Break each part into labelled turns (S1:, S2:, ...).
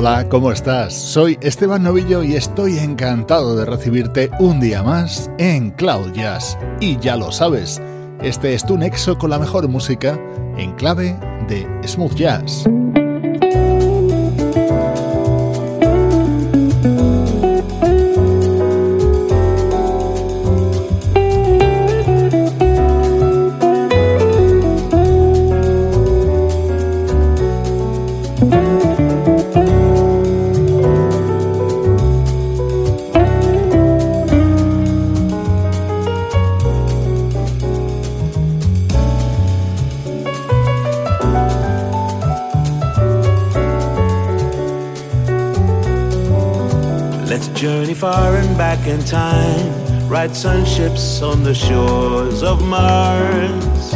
S1: Hola, ¿cómo estás? Soy Esteban Novillo y estoy encantado de recibirte un día más en Cloud Jazz. Y ya lo sabes, este es tu nexo con la mejor música en clave de smooth jazz.
S2: On the shores of Mars.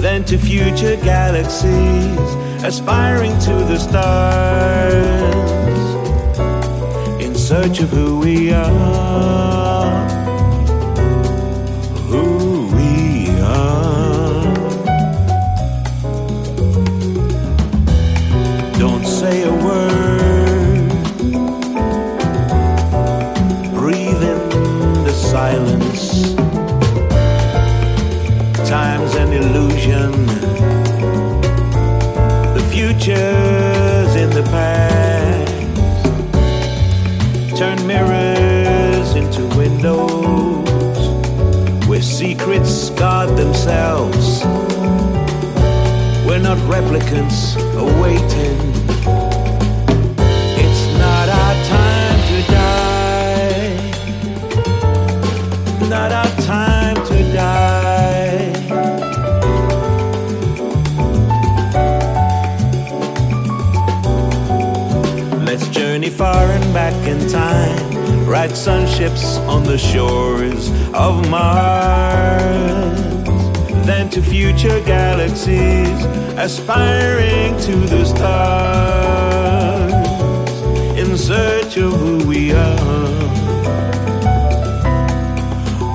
S2: Then to future galaxies, aspiring to the stars, in search of who we are. Guard themselves. We're not replicants awaiting. It's not our time to die not our time to die. Let's journey far and back in time, ride sunships on the shores of Mars. Then to future galaxies, aspiring to the stars, in search of who we are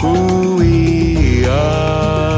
S2: who we are.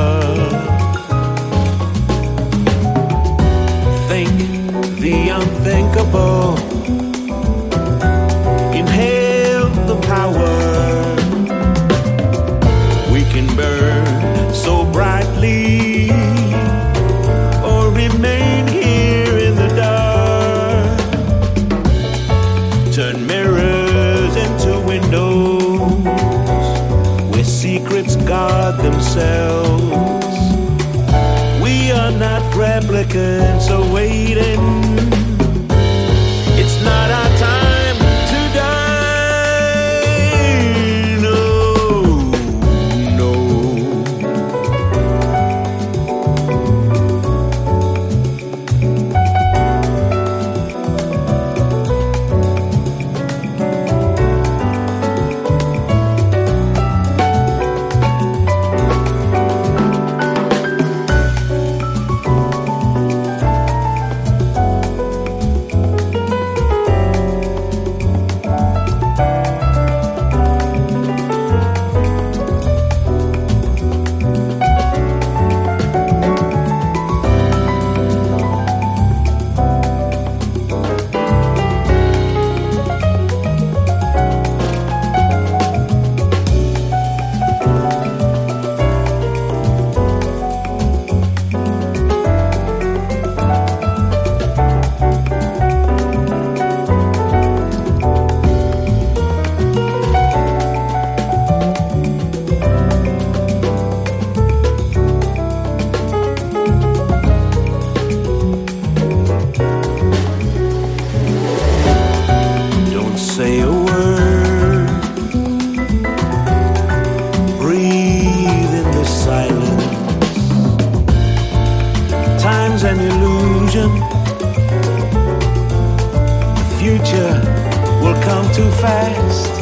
S2: Fast.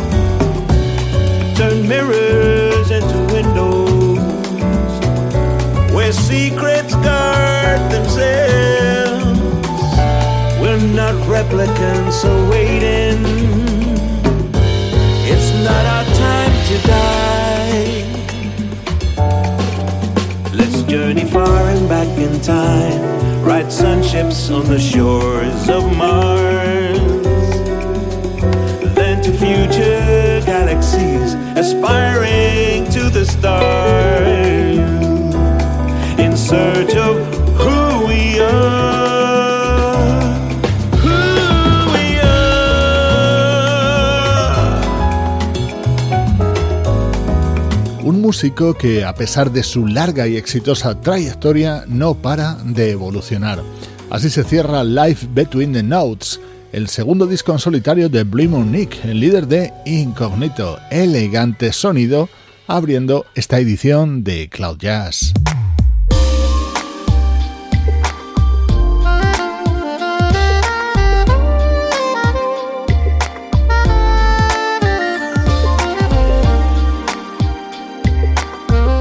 S2: Turn mirrors into windows where secrets guard themselves. We're not replicants, so waiting. It's not our time to die. Let's journey far and back in time, ride sunships on the shores of Mars. Aspiring to the stars, in search of. Who we are.
S1: Un músico que, a pesar de su larga y exitosa trayectoria, no para de evolucionar. Así se cierra Life Between the Notes, el segundo disco en solitario de Blue Nick, el líder de Incognito, elegante sonido, abriendo esta edición de Cloud Jazz.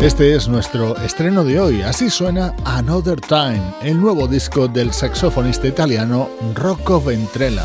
S1: Este es nuestro estreno de hoy, así suena Another Time, el nuevo disco del saxofonista italiano Rocco Ventrella.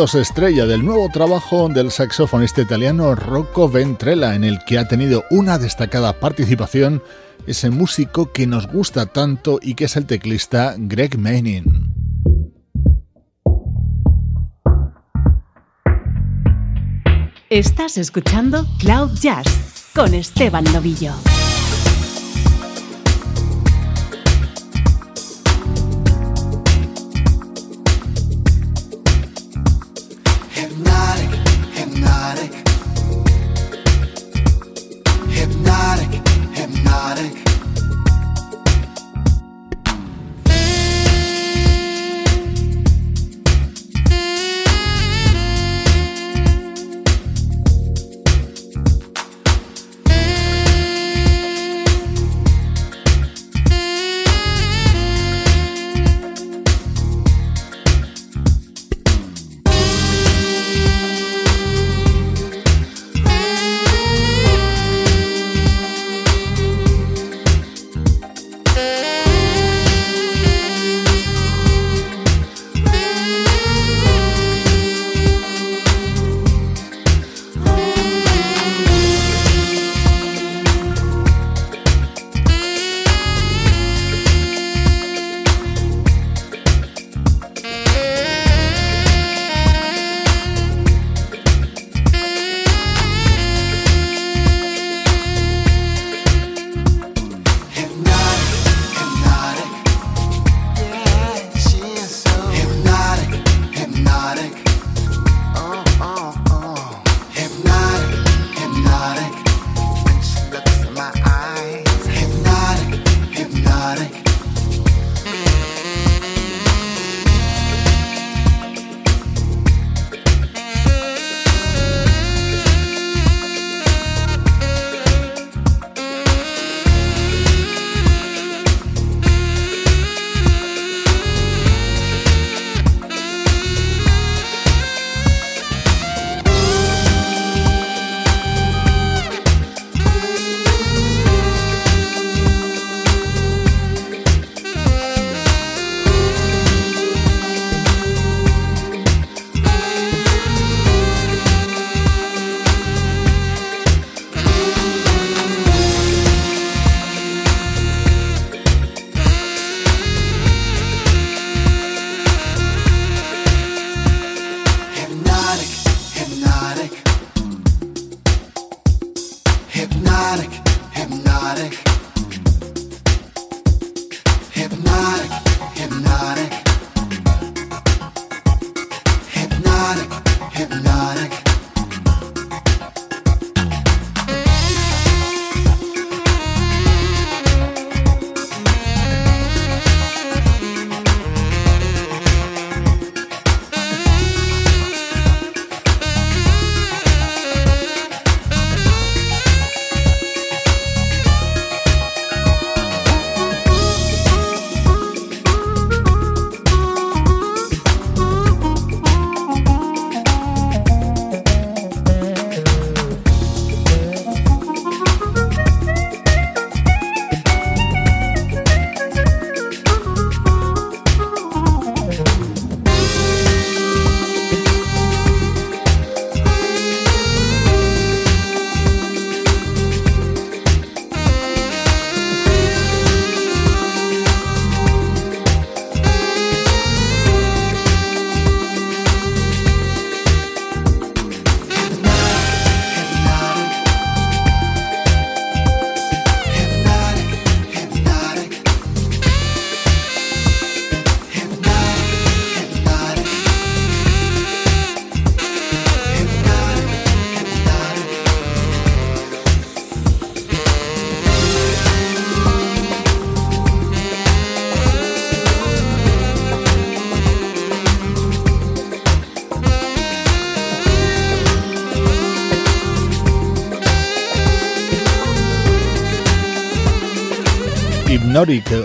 S1: Estrella del nuevo trabajo del saxofonista italiano Rocco Ventrella, en el que ha tenido una destacada participación ese músico que nos gusta tanto y que es el teclista Greg Manning.
S3: Estás escuchando Cloud Jazz con Esteban Novillo.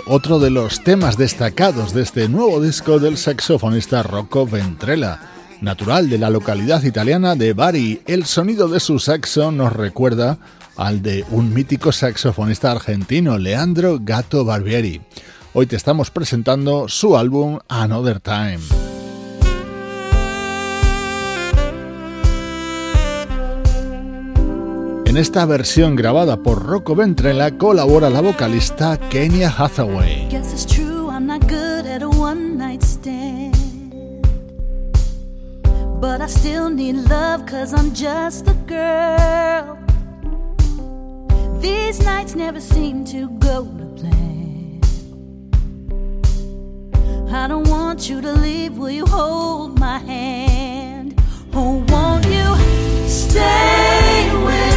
S1: Otro de los temas destacados de este nuevo disco del saxofonista Rocco Ventrella. Natural de la localidad italiana de Bari, el sonido de su saxo nos recuerda al de un mítico saxofonista argentino, Leandro Gato Barbieri. Hoy te estamos presentando su álbum Another Time. En esta versión grabada por Rocco Ventrella colabora la vocalista Kenya Hathaway.
S4: But I still need love cause I'm just a girl. These nights never seem to go to plan. I don't want you to leave, will you hold my hand? Oh, won't you stay with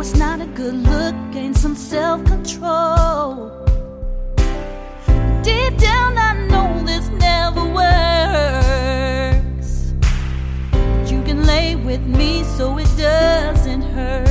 S4: It's not a good look, gain some self control. Deep down, I know this never works. But you can lay with me so it doesn't hurt.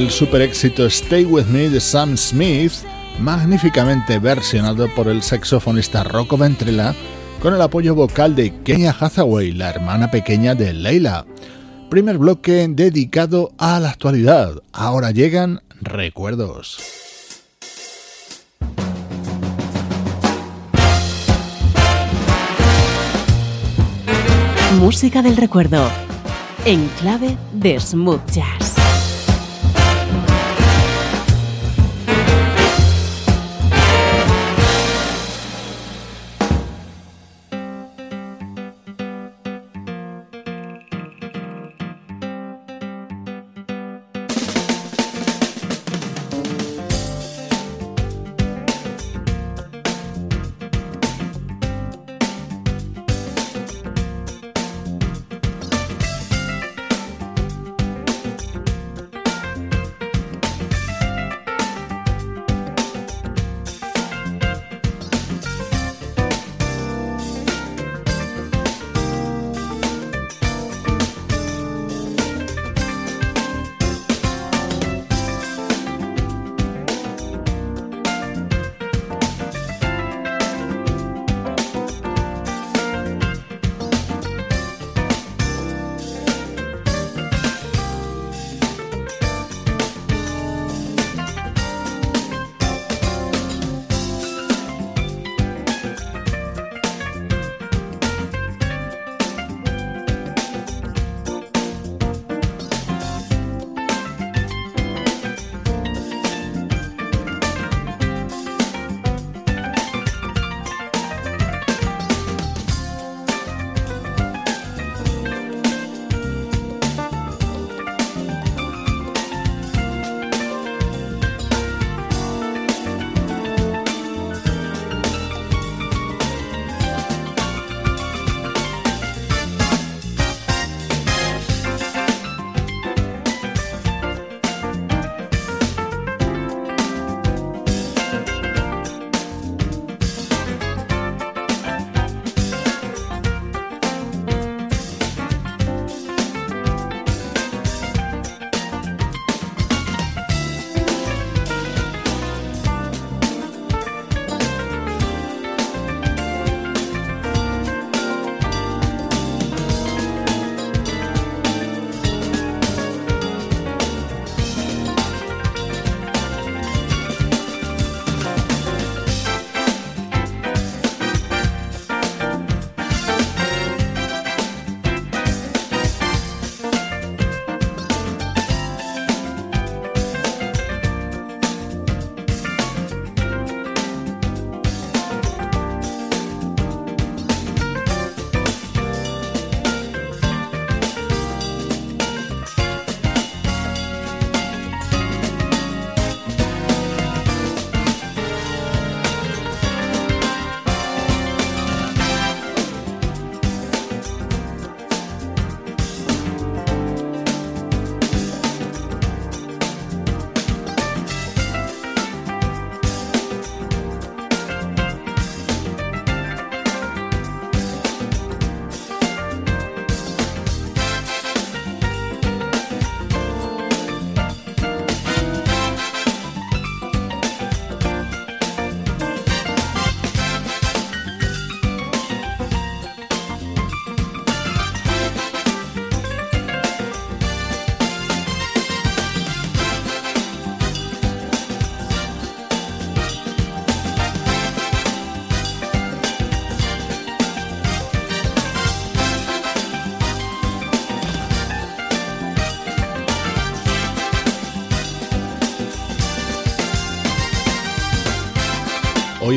S1: El super éxito Stay With Me de Sam Smith, magníficamente versionado por el saxofonista Rocco Ventrella, con el apoyo vocal de Kenya Hathaway, la hermana pequeña de Leila. Primer bloque dedicado a la actualidad. Ahora llegan recuerdos.
S3: Música del recuerdo. En clave de smooth jazz.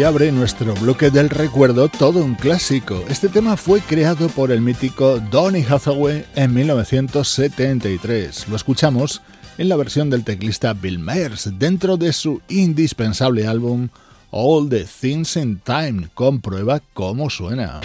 S1: Abre nuestro bloque del recuerdo todo un clásico. Este tema fue creado por el mítico Donny Hathaway en 1973. Lo escuchamos en la versión del teclista Bill Myers dentro de su indispensable álbum All the Things in Time. Comprueba cómo suena.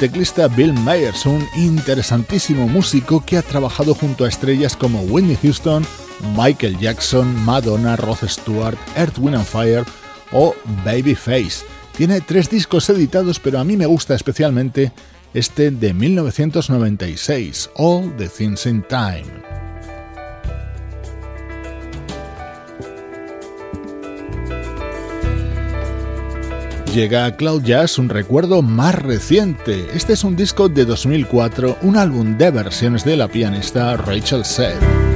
S1: Teclista Bill Myers, un interesantísimo músico que ha trabajado junto a estrellas como Whitney Houston, Michael Jackson, Madonna, Rod Stewart, Earth, Wind and Fire o Babyface. Tiene tres discos editados, pero a mí me gusta especialmente este de 1996, All the Things in Time. Llega a Cloud Jazz un recuerdo más reciente. Este es un disco de 2004, un álbum de versiones de la pianista Rachel Seth.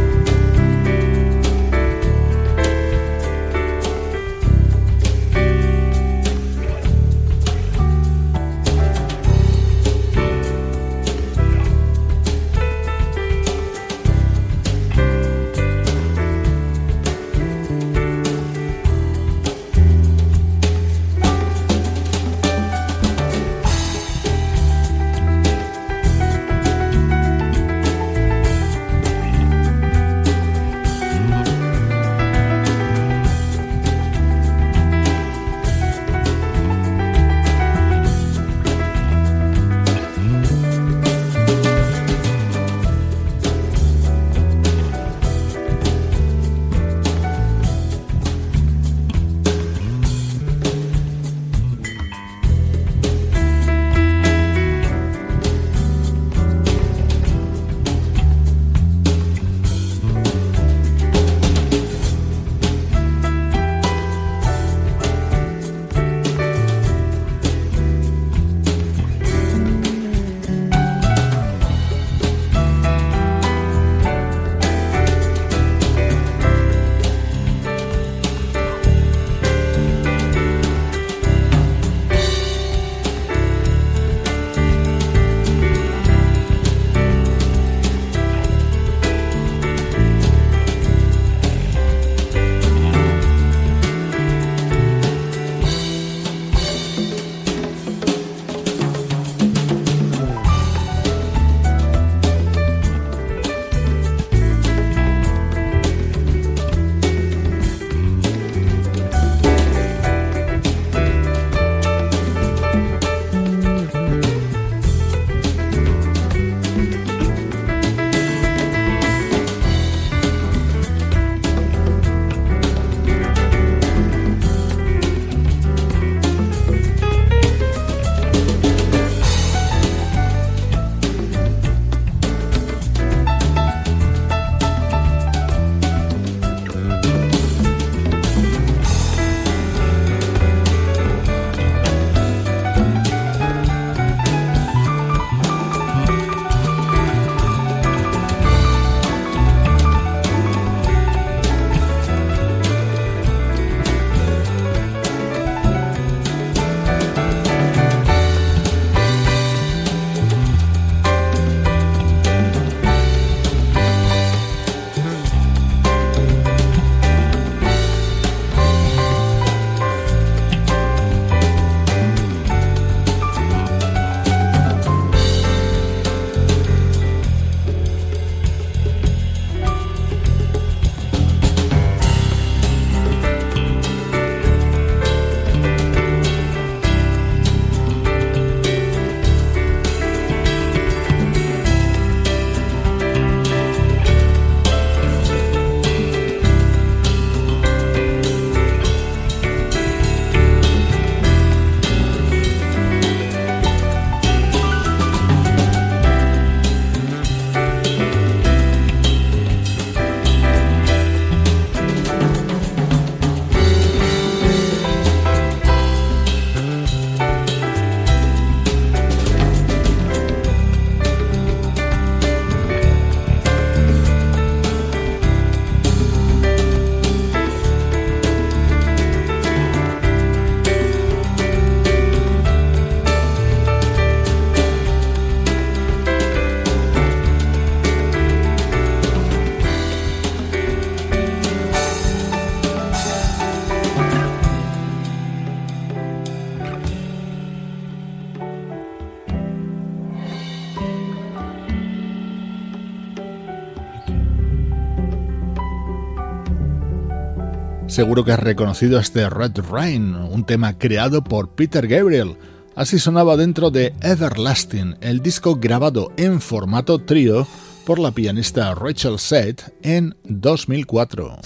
S1: Seguro que has reconocido este Red Rain, un tema creado por Peter Gabriel. Así sonaba dentro de Everlasting, el disco grabado en formato trío por la pianista Rachel Seth en 2004.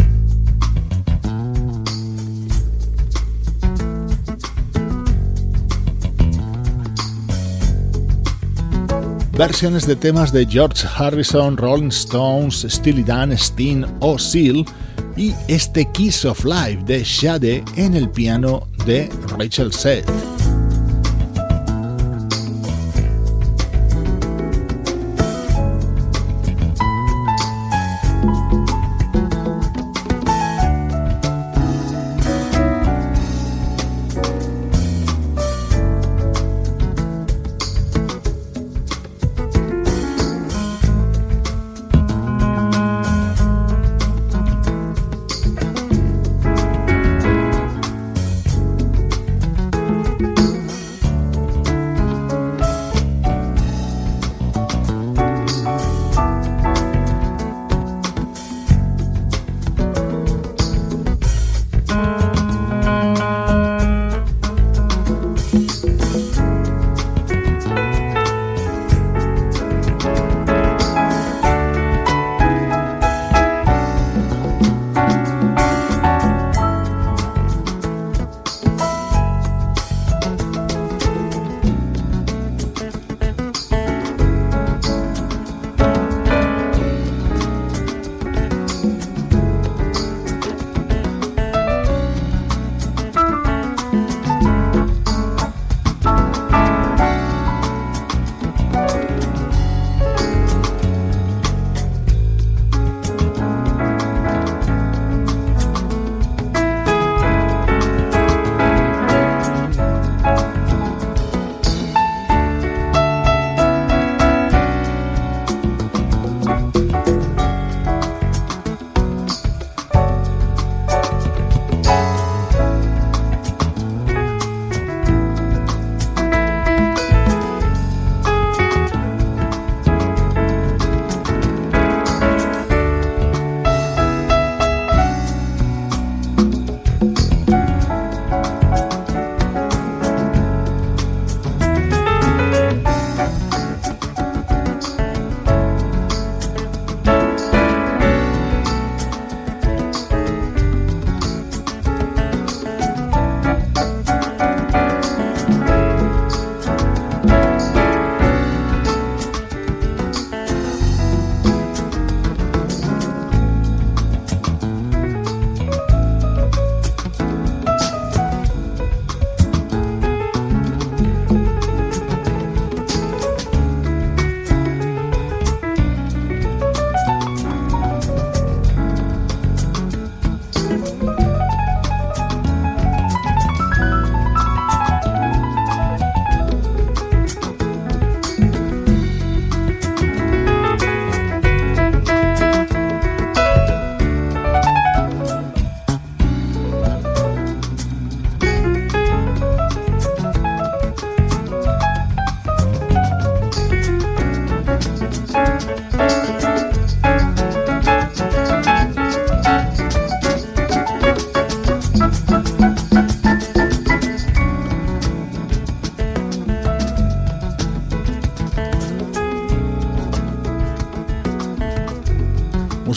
S1: Versiones de temas de George Harrison, Rolling Stones, Steely Dan, Steen o Seal y este Kiss of Life de Shade en el piano de Rachel Seth.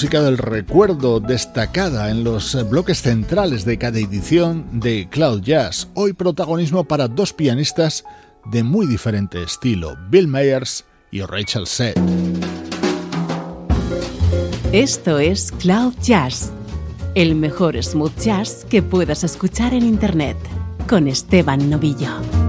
S1: Música del recuerdo destacada en los bloques centrales de cada edición de Cloud Jazz. Hoy protagonismo para dos pianistas de muy diferente estilo, Bill Myers y Rachel Seth.
S5: Esto es Cloud Jazz, el mejor smooth jazz que puedas escuchar en Internet, con Esteban Novillo.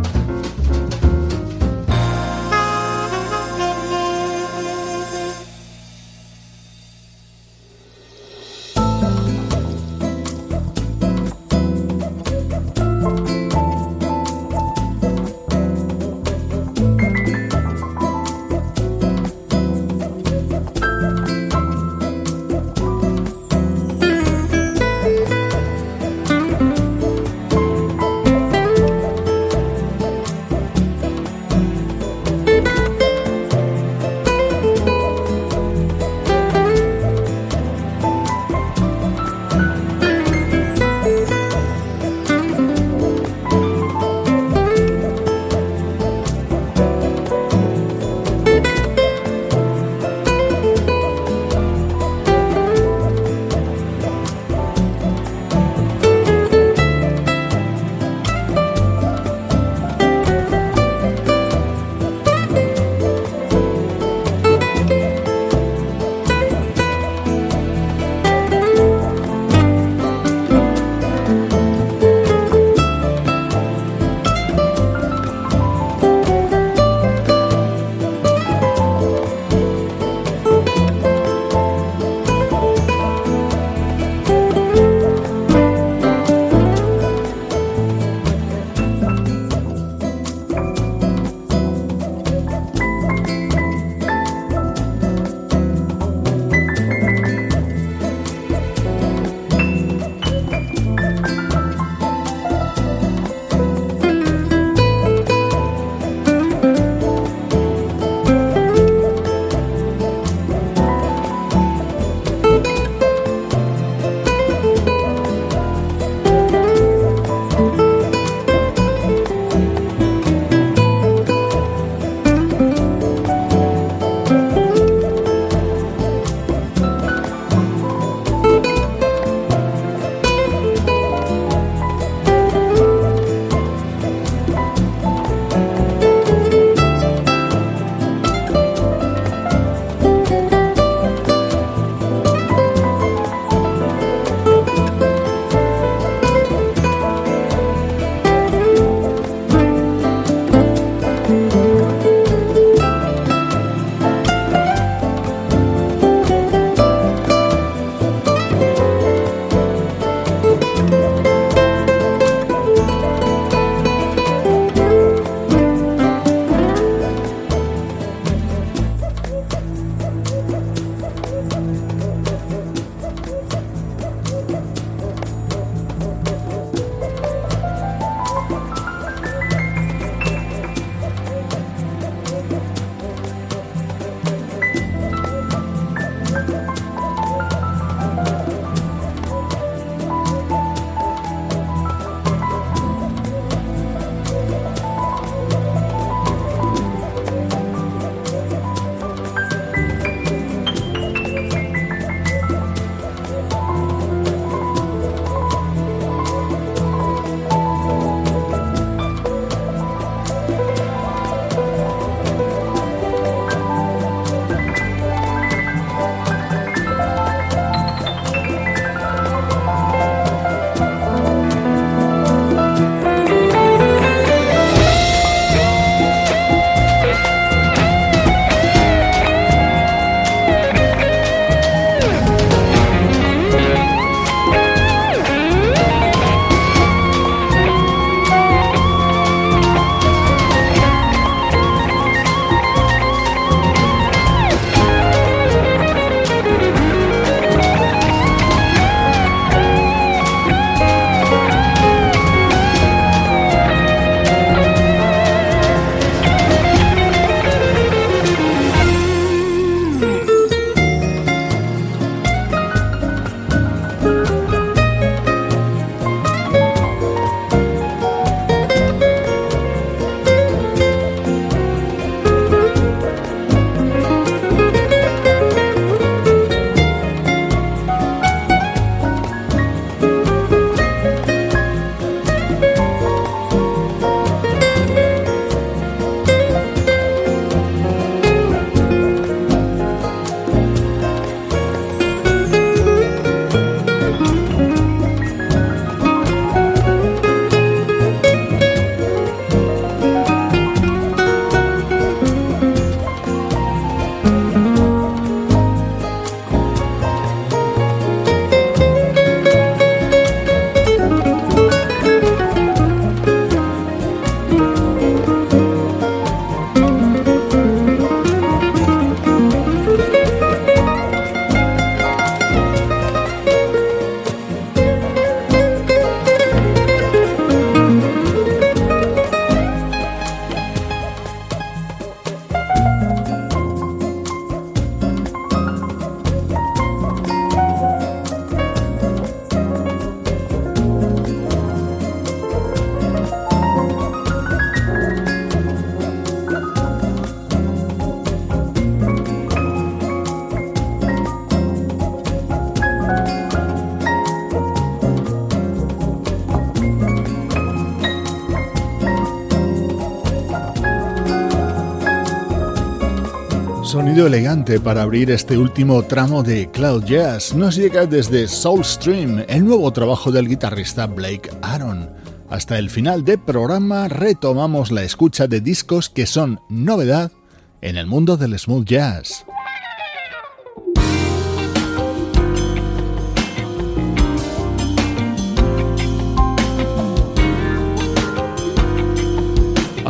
S1: Elegante para abrir este último tramo de Cloud Jazz nos llega desde Soulstream, el nuevo trabajo del guitarrista Blake Aaron. Hasta el final del programa retomamos la escucha de discos que son novedad en el mundo del smooth jazz.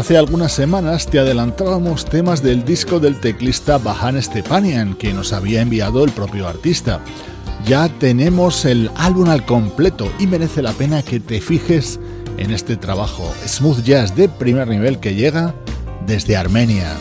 S1: Hace algunas semanas te adelantábamos temas del disco del teclista Bahan Stepanian que nos había enviado el propio artista. Ya tenemos el álbum al completo y merece la pena que te fijes en este trabajo smooth jazz de primer nivel que llega desde Armenia.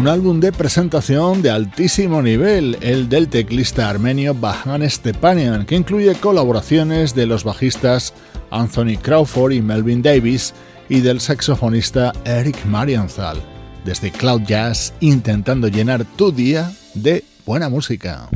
S1: Un álbum de presentación de altísimo nivel, el del teclista armenio Bahan Stepanian, que incluye colaboraciones de los bajistas Anthony Crawford y Melvin Davis y del saxofonista Eric Marienthal, desde Cloud Jazz intentando llenar tu día de buena música.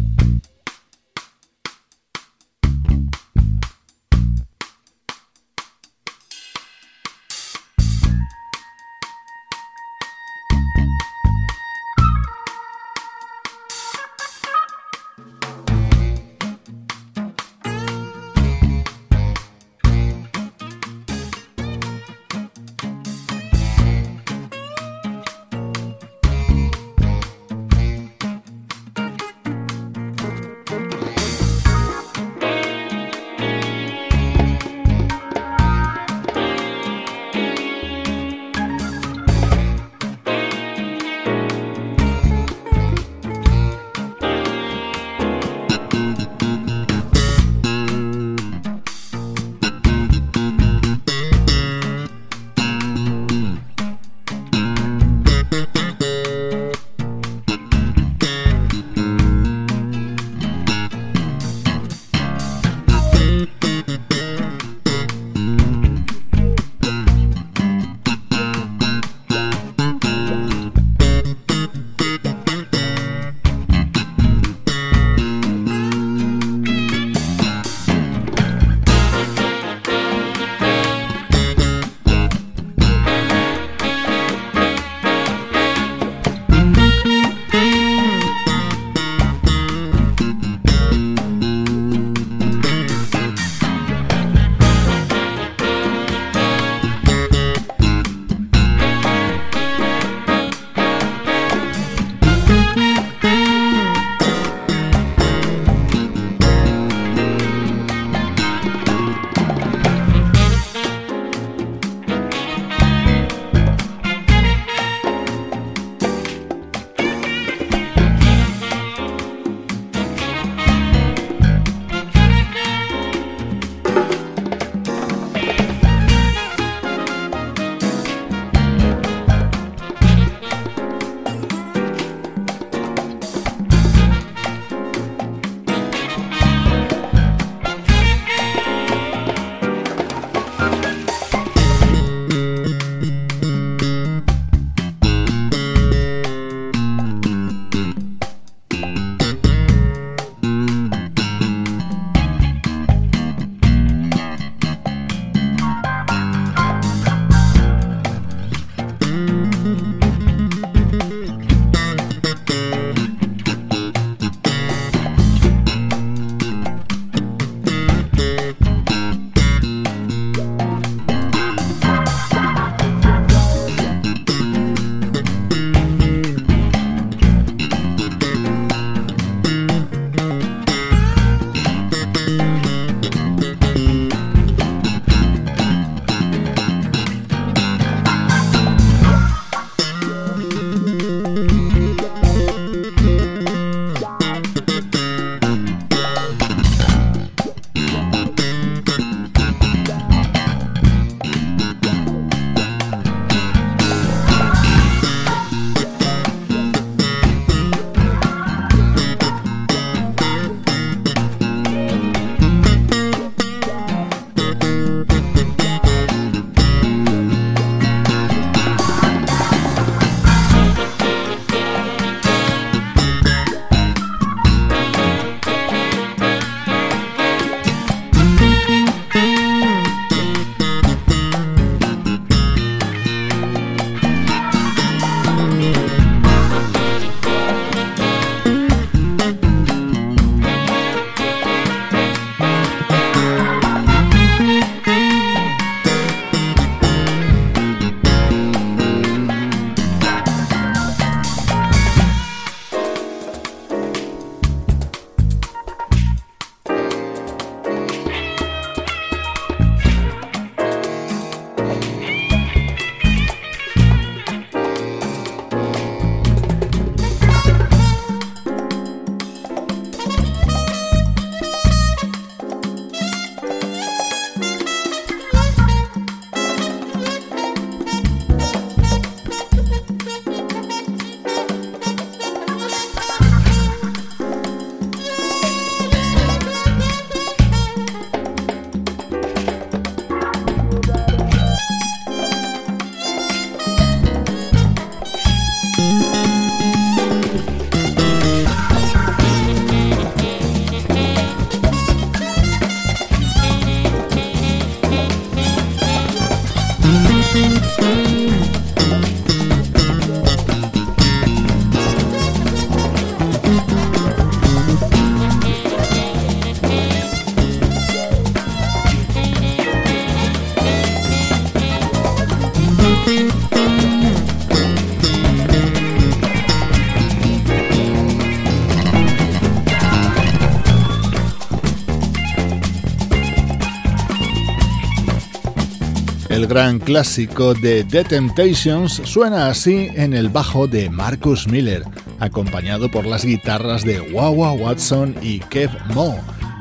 S1: Gran clásico de The Temptations suena así en el bajo de Marcus Miller, acompañado por las guitarras de Wawa Watson y Kev Mo.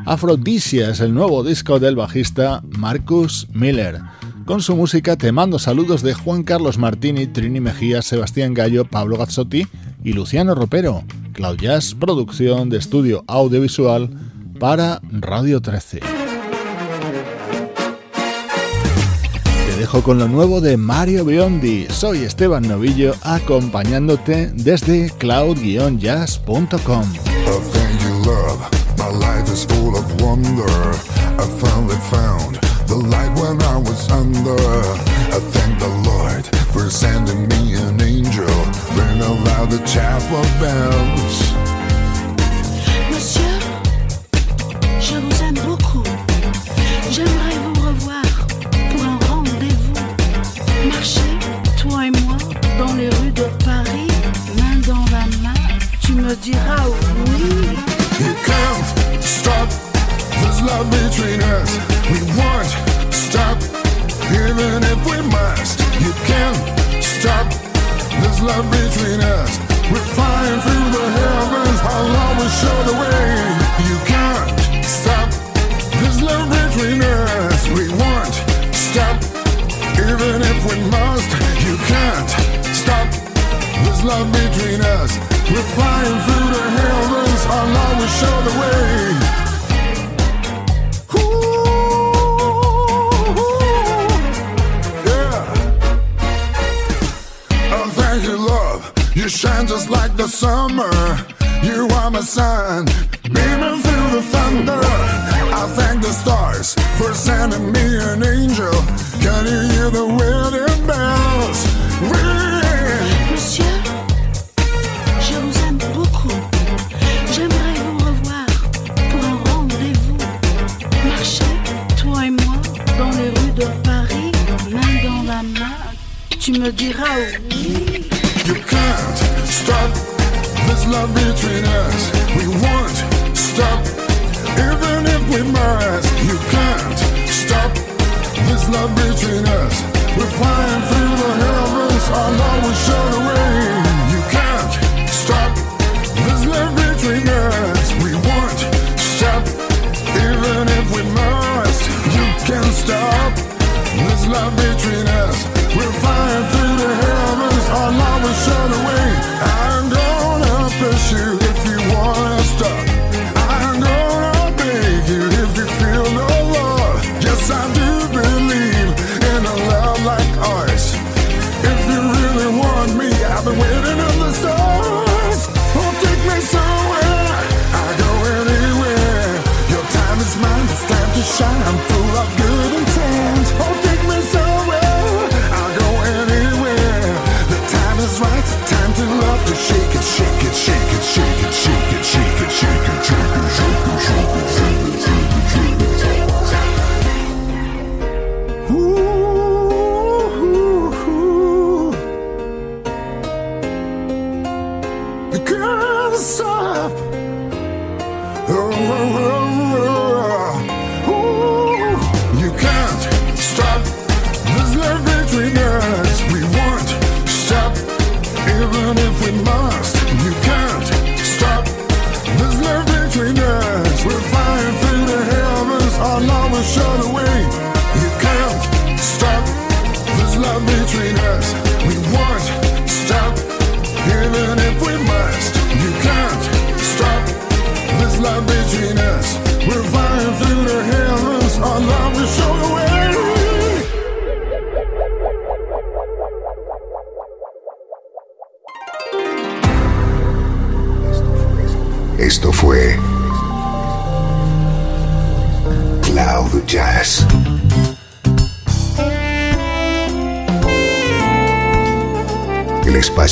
S1: Aphrodisia es el nuevo disco del bajista Marcus Miller. Con su música te mando saludos de Juan Carlos Martini, Trini Mejía, Sebastián Gallo, Pablo Gazzotti y Luciano Ropero. Cloud Jazz, producción de estudio audiovisual para Radio 13. con lo nuevo de Mario Biondi. Soy Esteban Novillo acompañándote desde cloud-jazz.com.
S6: toi et moi, dans les rues de Paris, main dans la main, tu me diras oui.
S7: You can't stop this love between us. We won't stop, even if we must. You can't stop this love between us. We're flying love between us. We're flying through the heavens, our love will show the way. You, love. You shine just like the summer. You are my sun, beaming through the thunder. I thank the stars for sending me an angel. Can you hear the wedding bells?
S6: Monsieur, Me diras oui.
S7: You can't stop this love between us. We won't stop, even if we must. You can't stop this love between us. We're flying through the heavens, our love will show the way. You can't stop this love between us. We won't stop, even if we must. You can't stop this love between us. We're flying through the heavens, our love will show the way. I'm gonna push you if you wanna stop. I'm gonna beg you if you feel no love. Yes, I do believe in a love like ours. If you really want me, I've been waiting on the stars. Oh, take me somewhere. I go anywhere. Your time is mine. It's time to shine. I'm full of good shake it, shake